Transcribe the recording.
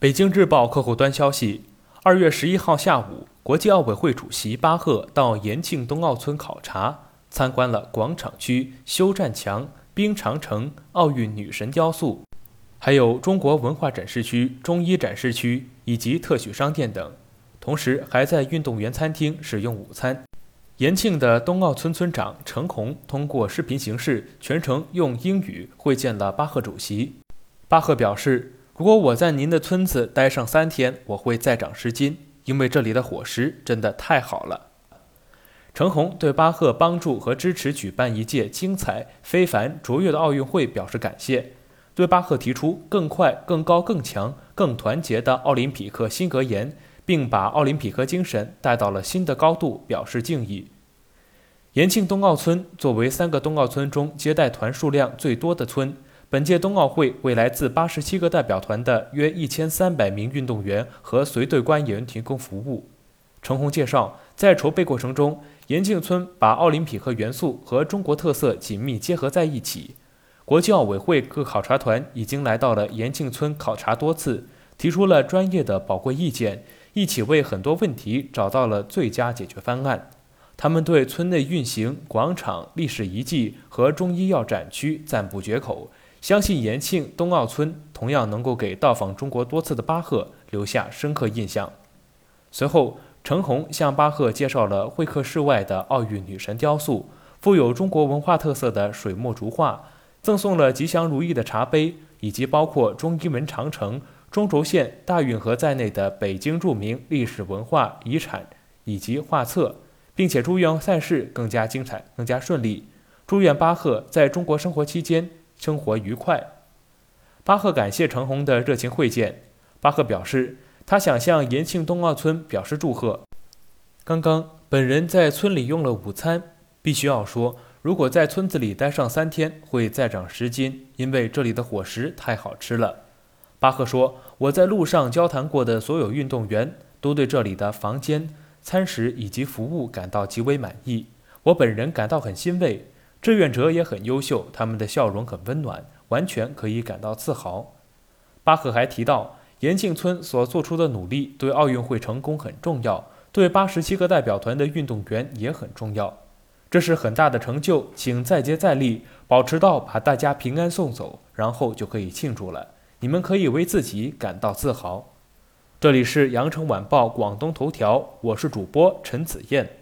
北京日报客户端消息，二月十一号下午，国际奥委会主席巴赫到延庆冬奥村考察，参观了广场区、修栈墙、冰长城、奥运女神雕塑，还有中国文化展示区、中医展示区以及特许商店等。同时，还在运动员餐厅使用午餐。延庆的冬奥村村长程红通过视频形式，全程用英语会见了巴赫主席。巴赫表示。如果我在您的村子待上三天，我会再长十斤，因为这里的伙食真的太好了。程红对巴赫帮助和支持举办一届精彩、非凡、卓越的奥运会表示感谢，对巴赫提出更快、更高、更强、更团结的奥林匹克新格言，并把奥林匹克精神带到了新的高度表示敬意。延庆冬奥村作为三个冬奥村中接待团数量最多的村。本届冬奥会为来自八十七个代表团的约一千三百名运动员和随队官员提供服务。程红介绍，在筹备过程中，延庆村把奥林匹克元素和中国特色紧密结合在一起。国际奥委会各考察团已经来到了延庆村考察多次，提出了专业的宝贵意见，一起为很多问题找到了最佳解决方案。他们对村内运行广场、历史遗迹和中医药展区赞不绝口。相信延庆冬奥村同样能够给到访中国多次的巴赫留下深刻印象。随后，程红向巴赫介绍了会客室外的奥运女神雕塑、富有中国文化特色的水墨竹画，赠送了吉祥如意的茶杯，以及包括中医门长城、中轴线、大运河在内的北京著名历史文化遗产以及画册，并且祝愿赛事更加精彩、更加顺利。祝愿巴赫在中国生活期间。生活愉快。巴赫感谢程红的热情会见。巴赫表示，他想向延庆冬奥村表示祝贺。刚刚本人在村里用了午餐，必须要说，如果在村子里待上三天，会再长十斤，因为这里的伙食太好吃了。巴赫说，我在路上交谈过的所有运动员都对这里的房间、餐食以及服务感到极为满意，我本人感到很欣慰。志愿者也很优秀，他们的笑容很温暖，完全可以感到自豪。巴赫还提到，延庆村所做出的努力对奥运会成功很重要，对八十七个代表团的运动员也很重要。这是很大的成就，请再接再厉，保持到把大家平安送走，然后就可以庆祝了。你们可以为自己感到自豪。这里是羊城晚报广东头条，我是主播陈子燕。